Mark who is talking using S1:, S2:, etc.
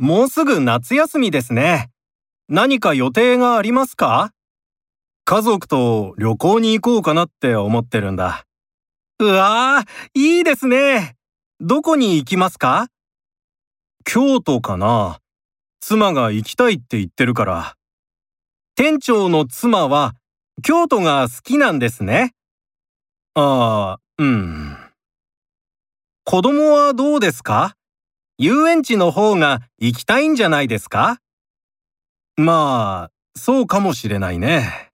S1: もうすぐ夏休みですね。何か予定がありますか？家族と旅行に行こうかなって思ってるんだ。うわー、いいですね。どこに行きますか？京都かな。妻が行きたいって言ってるから。店長の妻は京都が好きなんですね。ああ、うん。子供はどうですか？遊園地の方が行きたいんじゃないですか？まあ、そうかもしれないね。